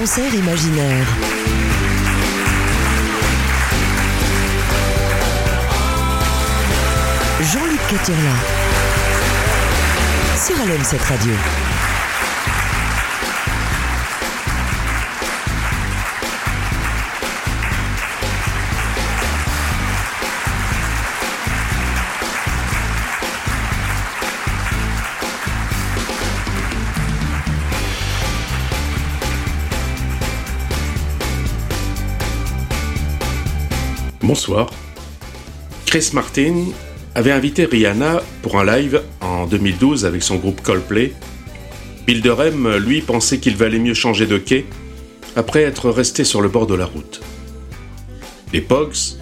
concert imaginaire. Jean-Luc Caturla. Sur LM7 Radio. Bonsoir. Chris Martin avait invité Rihanna pour un live en 2012 avec son groupe Coldplay. Bill lui, pensait qu'il valait mieux changer de quai après être resté sur le bord de la route. Les Pogs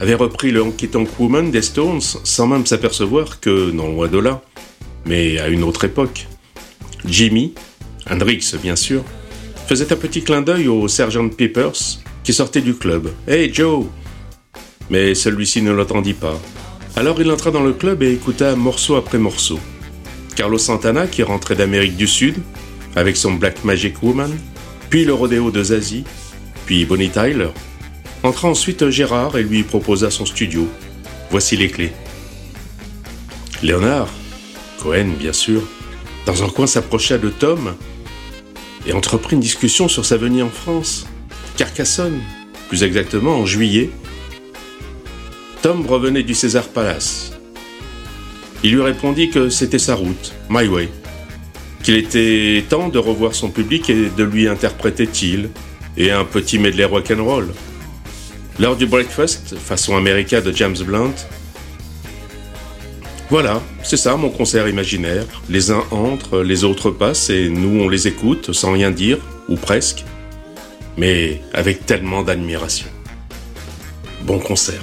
avaient repris le Honky Tonk Woman des Stones sans même s'apercevoir que, non loin de là, mais à une autre époque, Jimmy, Hendrix bien sûr, faisait un petit clin d'œil au Sgt. Peppers qui sortait du club. Hey Joe mais celui-ci ne l'entendit pas. Alors il entra dans le club et écouta morceau après morceau. Carlos Santana, qui rentrait d'Amérique du Sud, avec son Black Magic Woman, puis le rodéo de Zazie, puis Bonnie Tyler. Entra ensuite Gérard et lui proposa son studio. Voici les clés. Léonard, Cohen bien sûr, dans un coin s'approcha de Tom et entreprit une discussion sur sa venue en France, Carcassonne, plus exactement en juillet Tom revenait du César Palace. Il lui répondit que c'était sa route, My Way, qu'il était temps de revoir son public et de lui interpréter Till et un petit medley rock'n'roll. Lors du breakfast, façon américaine de James Blunt, voilà, c'est ça mon concert imaginaire. Les uns entrent, les autres passent et nous on les écoute sans rien dire, ou presque, mais avec tellement d'admiration. Bon concert.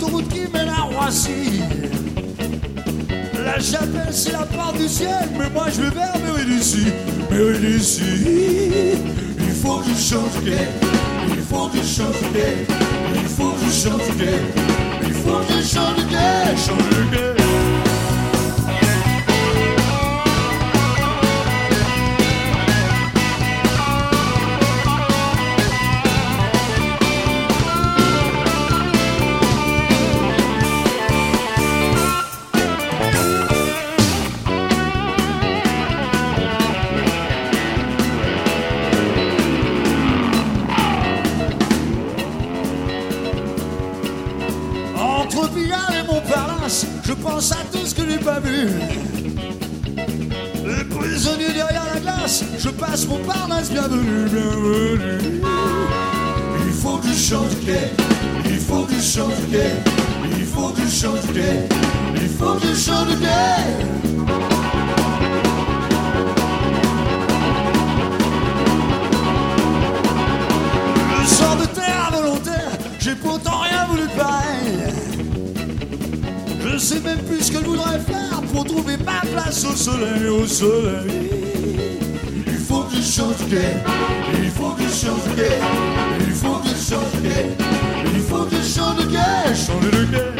l'autoroute qui mène à Roissy. La chapelle, c'est la part du ciel, mais moi je vais vers Méridici. Méridici, il faut que je change il faut que je change il faut que je change il faut que je change quai, change il faut que je change il faut que je change. Je sors de terre volontaire, j'ai pourtant rien voulu de pareil. Je sais même plus ce que je voudrais faire pour trouver ma place au soleil, au soleil. Il faut que je change quai, il faut que je change change de quai, changer de quai.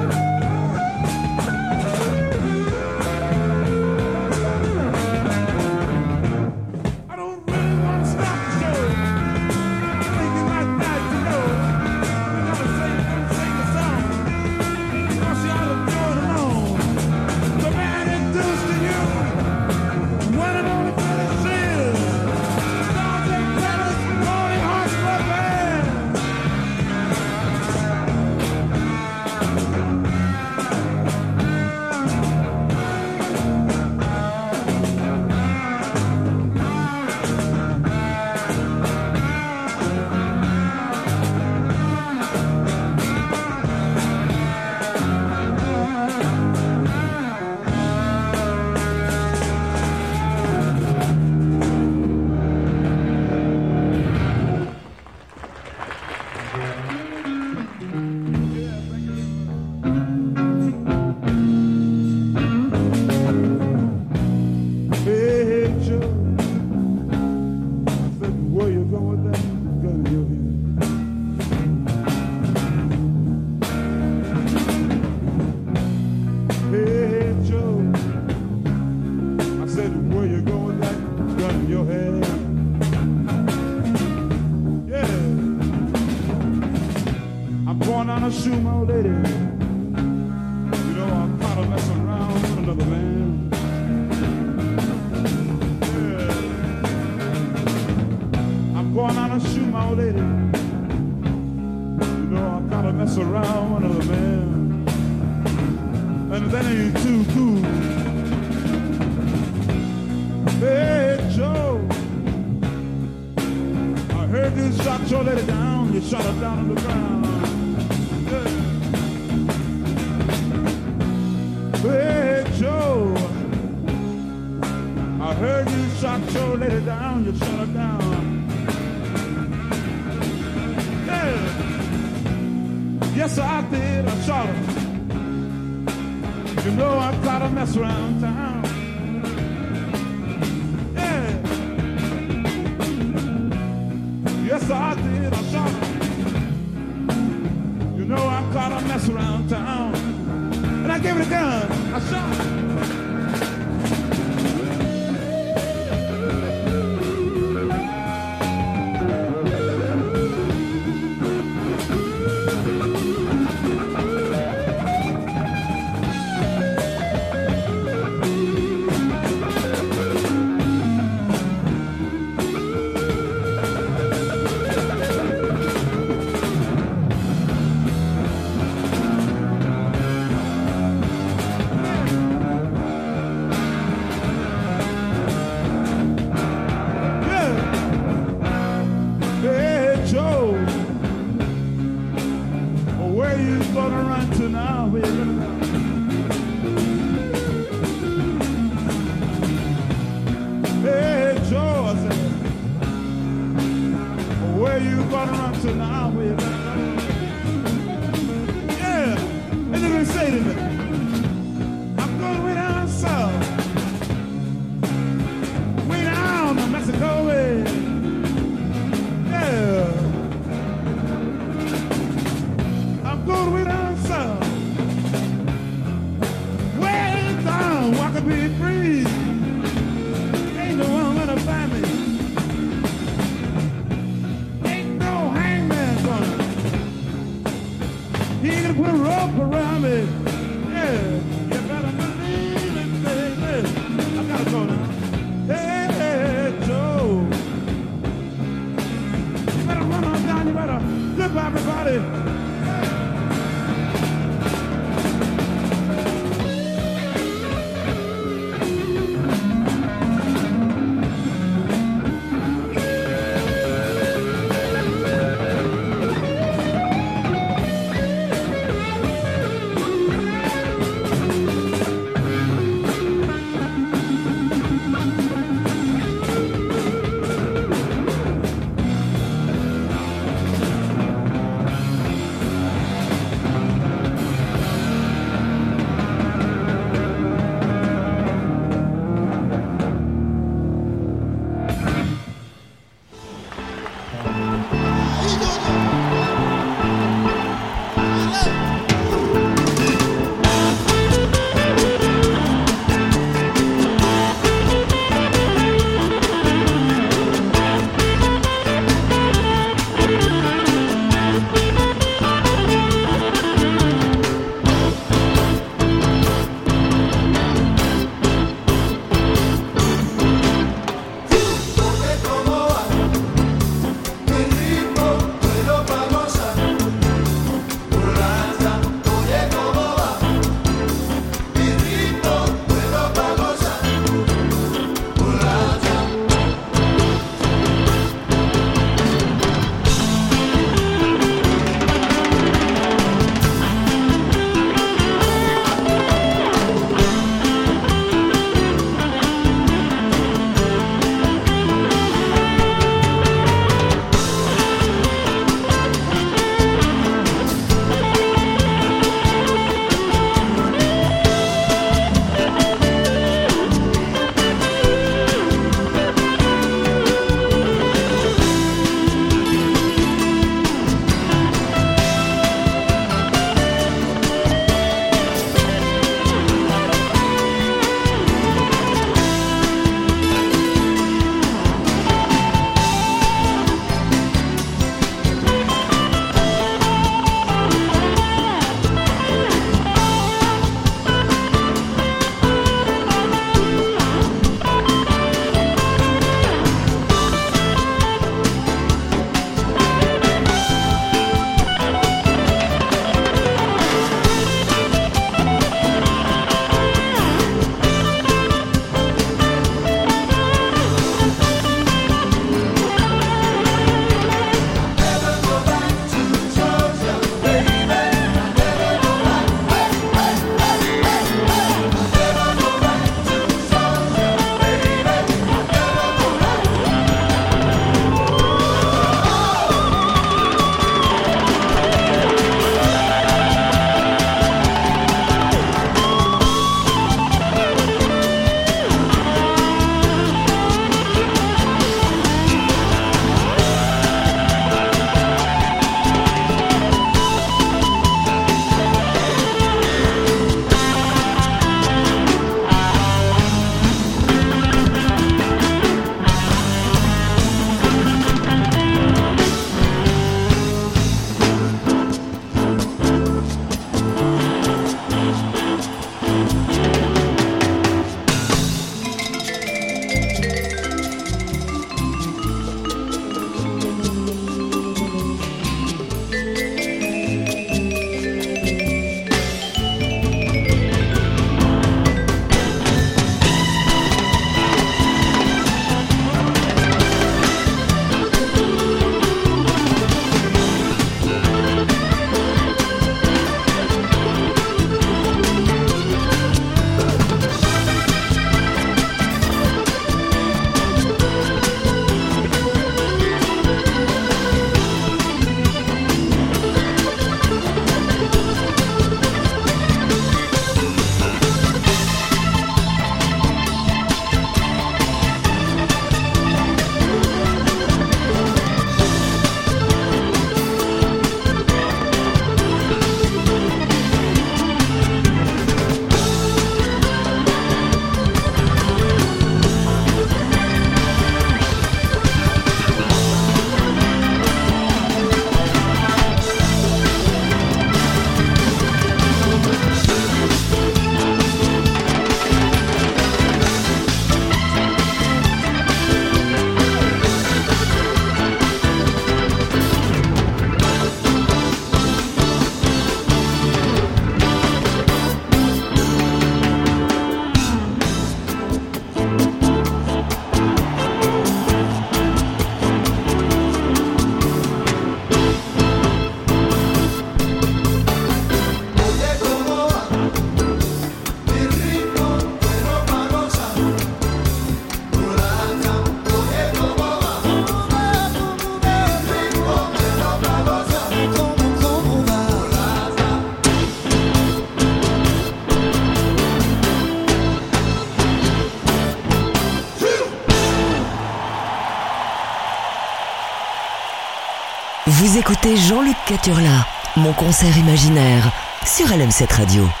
Jean-Luc Caturla, mon concert imaginaire, sur LM7 Radio.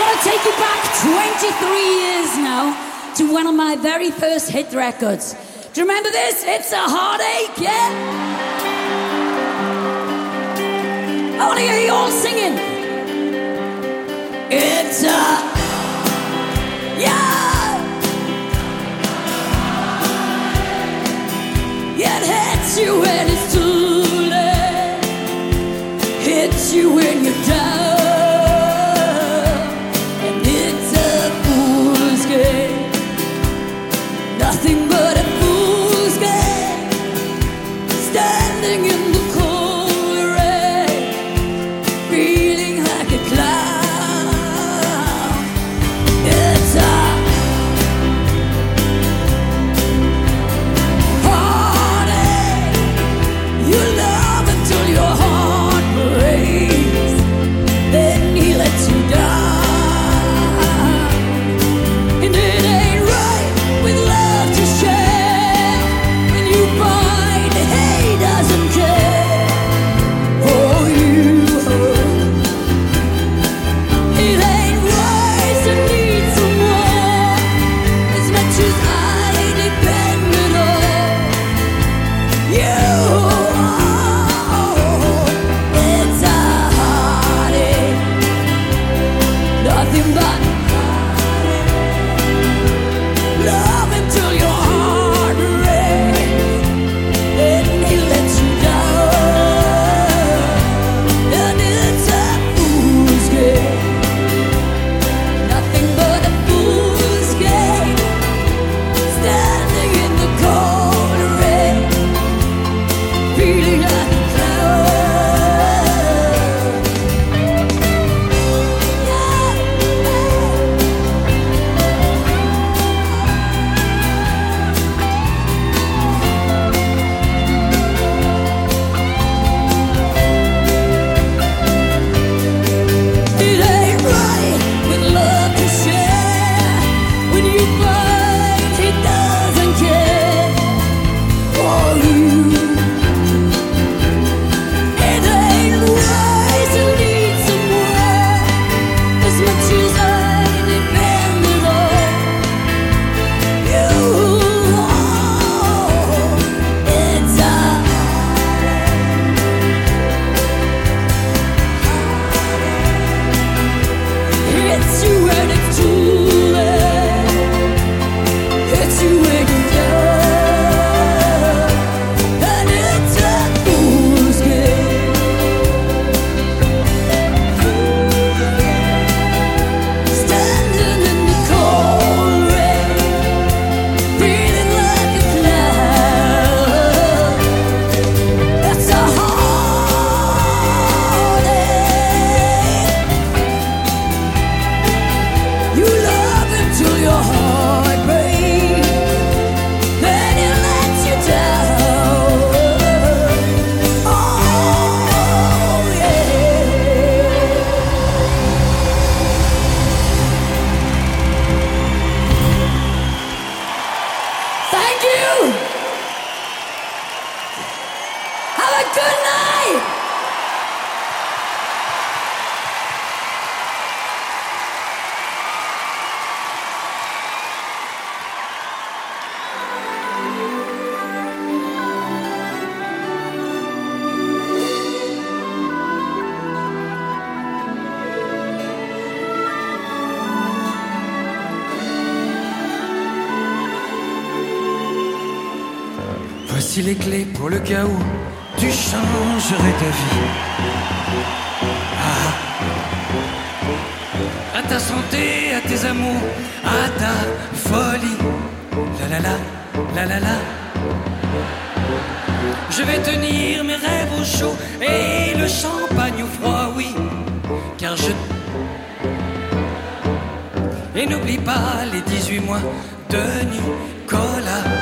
Gotta take you back 23 years now to one of my very first hit records. Do you remember this? It's a heartache, yeah? I wanna hear you all singing. It's a. Yeah! It hits you when it's too late. Hits you when you die. les clés pour le cas où tu changerais ta vie. Ah. À ta santé, à tes amours, à ta folie. La la la, la la la. Je vais tenir mes rêves au chaud et le champagne au froid, oui, car je. Et n'oublie pas les 18 mois de Nicolas.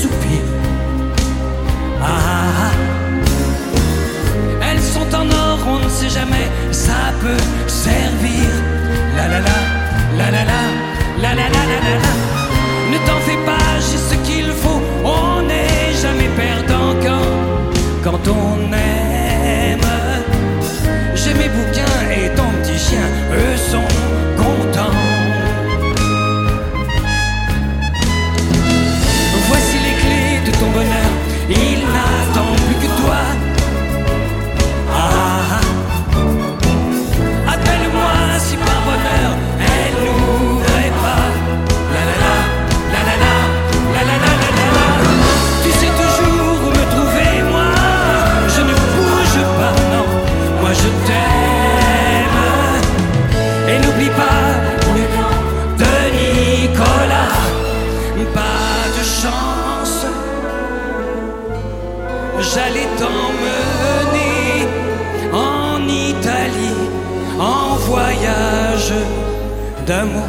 soupirs. Ah, elles sont en or, on ne sait jamais, ça peut servir. La la la, la la la, la la la la la. la. Ne t'en fais pas, j'ai ce qu'il faut. On n'est jamais perdant quand, quand on aime. J'ai mes bouquins et ton petit chien, eux sont 淡漠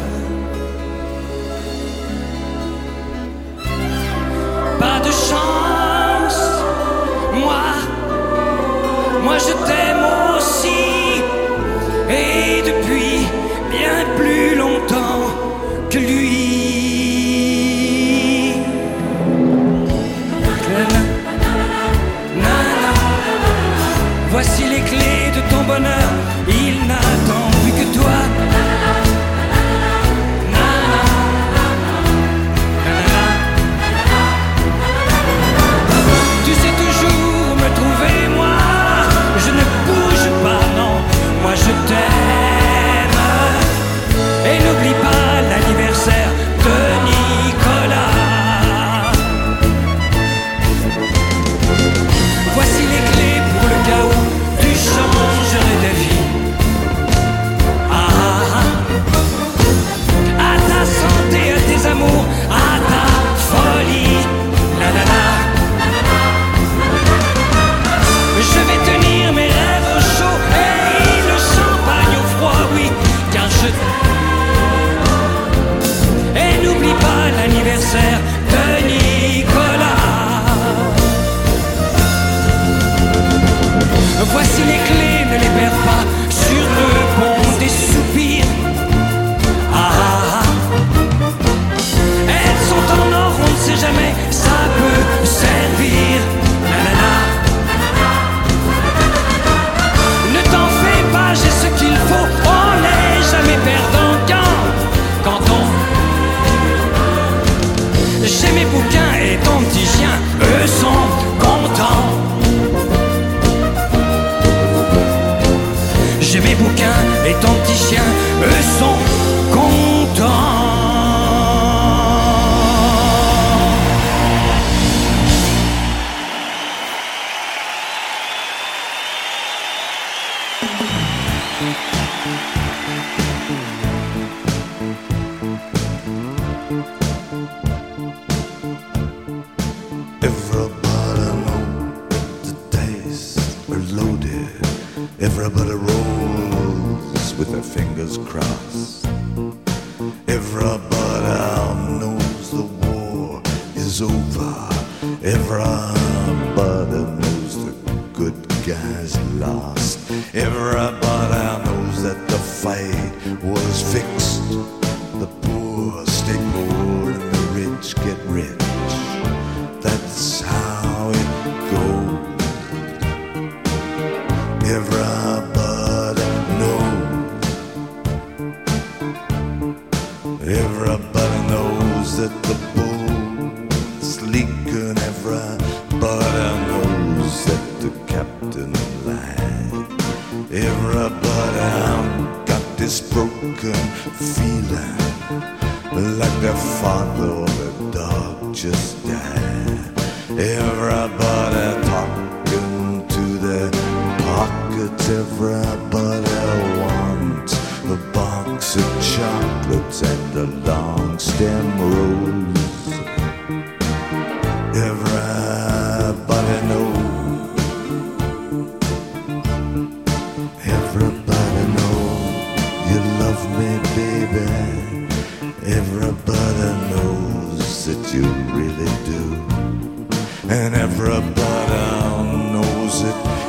box of chocolates and a long stem rose. Everybody knows. Everybody knows you love me, baby. Everybody knows that you really do. And everybody knows it.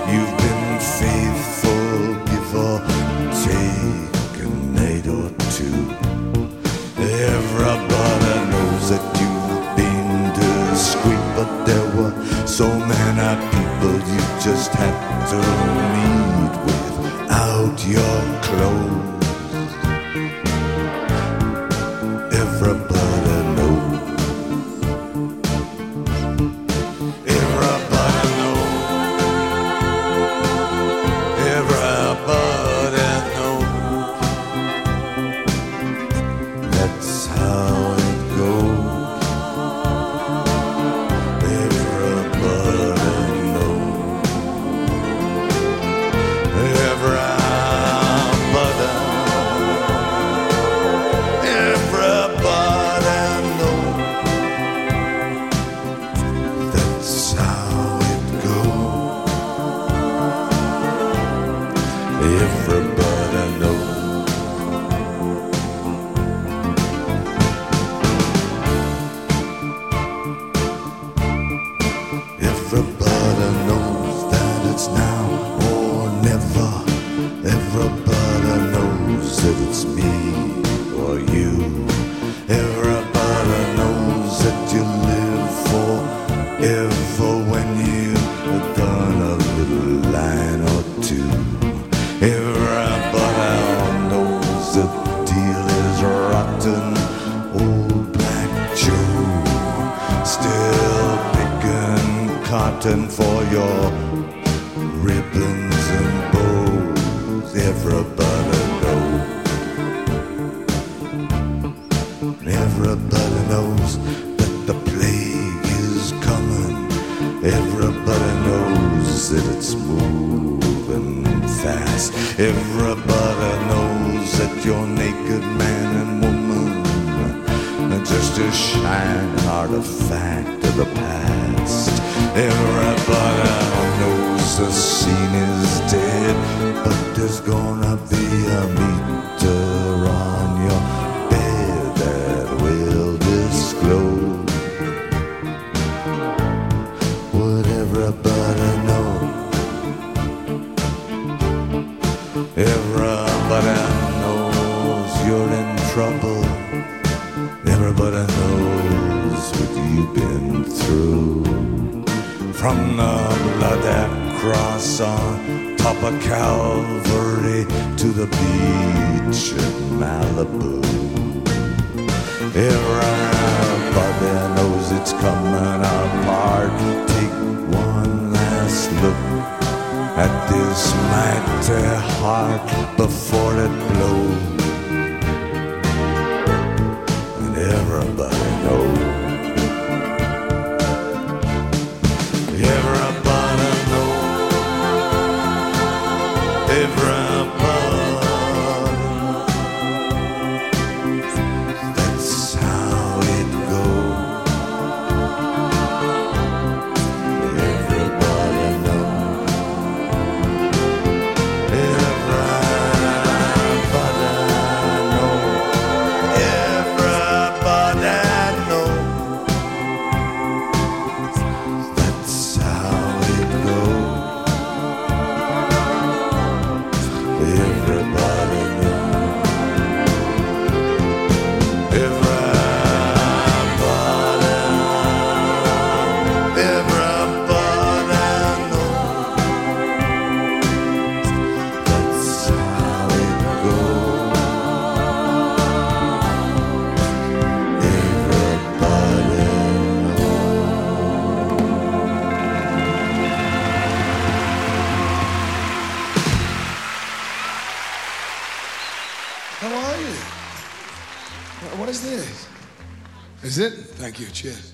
but you just have to. when you've done a little line or two. Everybody knows the deal is rotten. Old Black Joe still picking cotton for your that it's moving fast. Everybody knows that you're naked man and woman are just a shining artifact of the past. Everybody knows the scene is dead, but there's gonna Thank you. Cheers.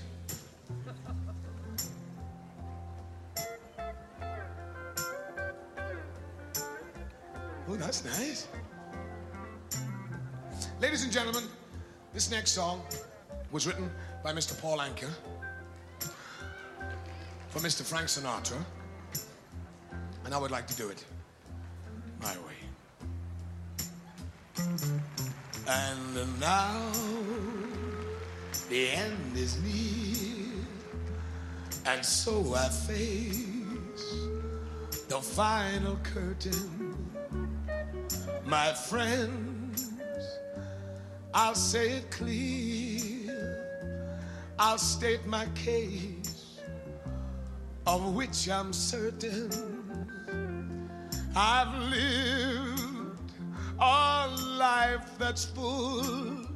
Oh, that's nice. Ladies and gentlemen, this next song was written by Mr. Paul Anka for Mr. Frank Sinatra, and I would like to do it my way. And now the end is near, and so I face the final curtain. My friends, I'll say it clear, I'll state my case, of which I'm certain. I've lived a life that's full.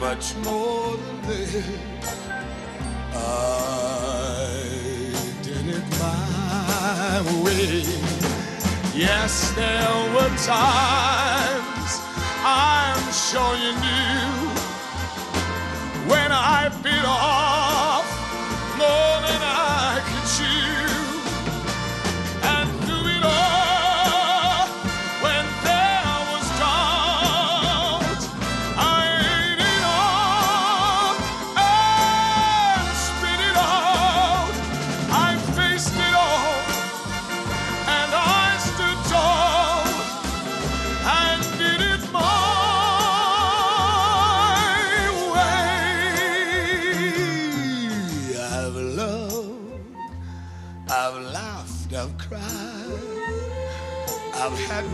much more than this. I did it my way. Yes, there were times I'm sure you knew when I bit off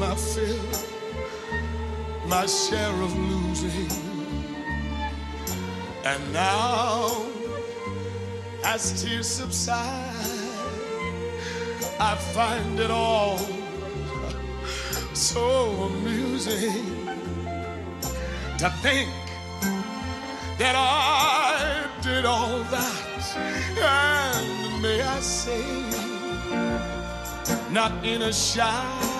my fill, my share of losing, and now, as tears subside, I find it all so amusing to think that I did all that, and may I say, not in a shy.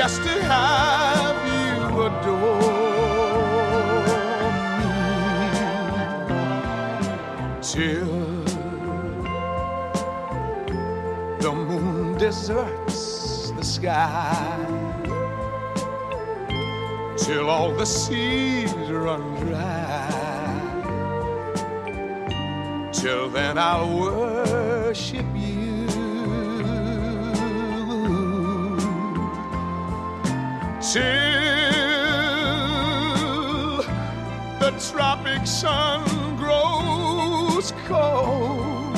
just to have you adore me. Till the moon deserts sky till all the seas run dry. Till then, I'll worship you. Till the tropic sun grows cold.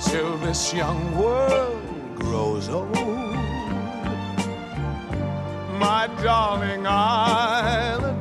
Till this young world grows old my darling, I'll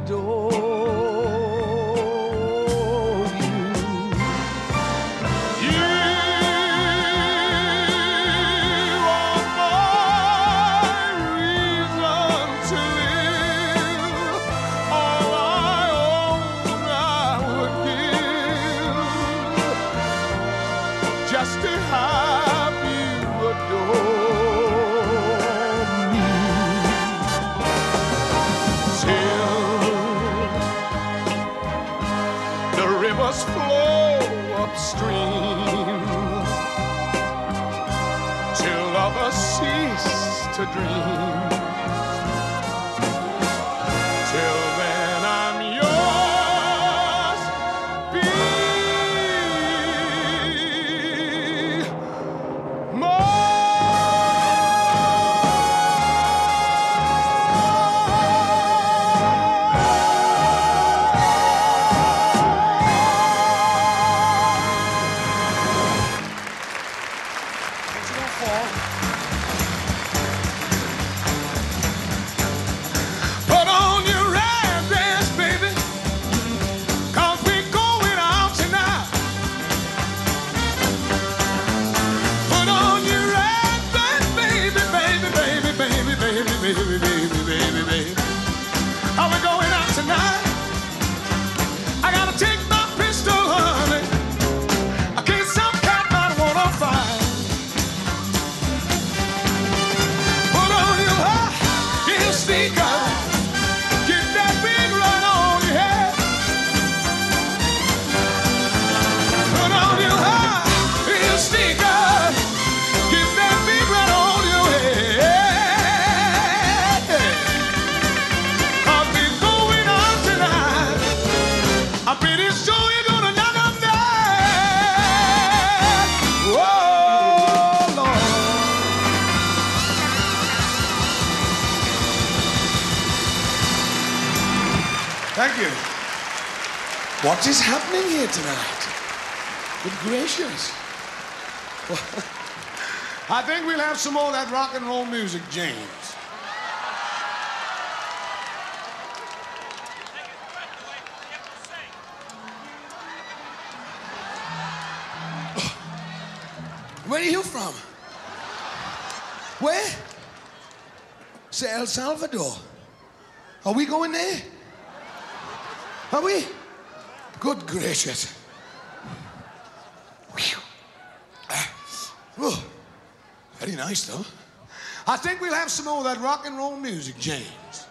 is happening here tonight? Good gracious. I think we'll have some more of that rock and roll music, James. Oh, where are you from? Where? Say El Salvador. Are we going there? Are we? Good gracious. Oh, very nice, though. I think we'll have some more of that rock and roll music, James.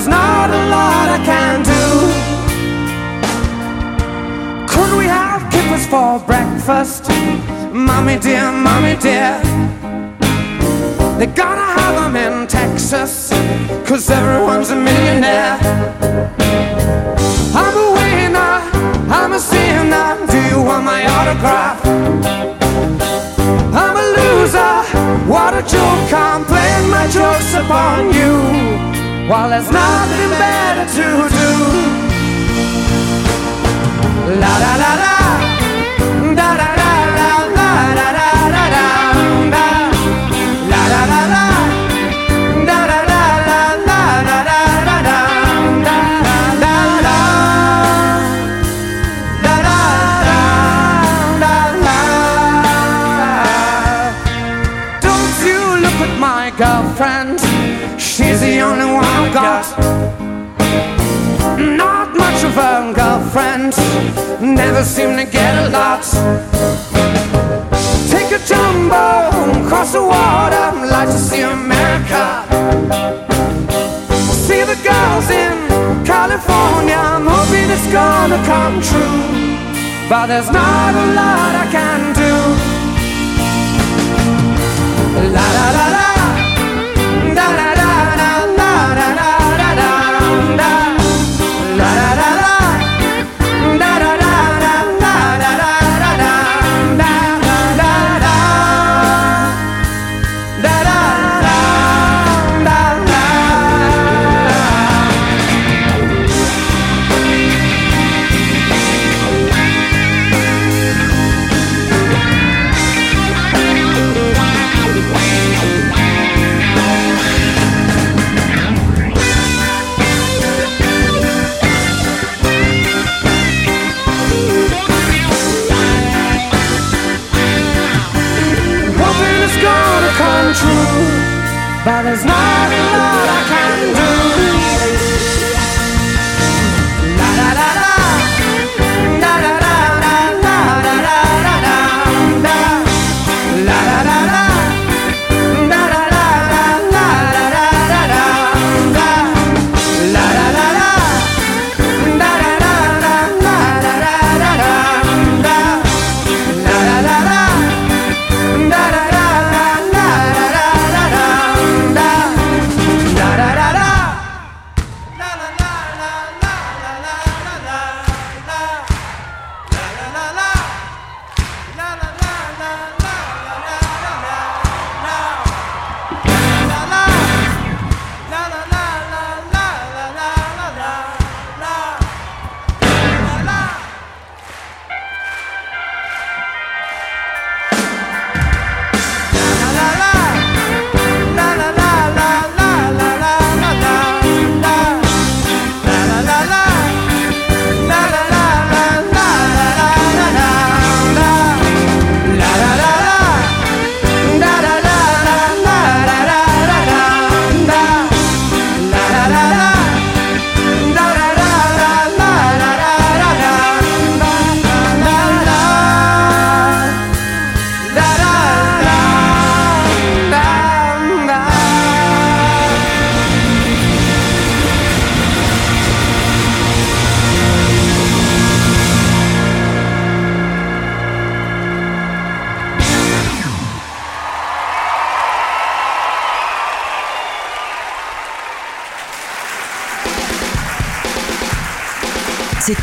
There's not a lot I can do. Could we have kippers for breakfast? Mommy dear, mommy dear. They gotta have them in Texas, cause everyone's a millionaire. I'm a winner, I'm a sinner. Do you want my autograph? I'm a loser, what a joke. I'm playing my jokes upon you while there's nothing better to do. La da da da, da da da da da, la. Girlfriend, she's the only one Got not much of a girlfriend, never seem to get a lot. Take a jumbo, cross the water, like to see America. See the girls in California, I'm hoping it's gonna come true. But there's not a lot I can do. La la la la. La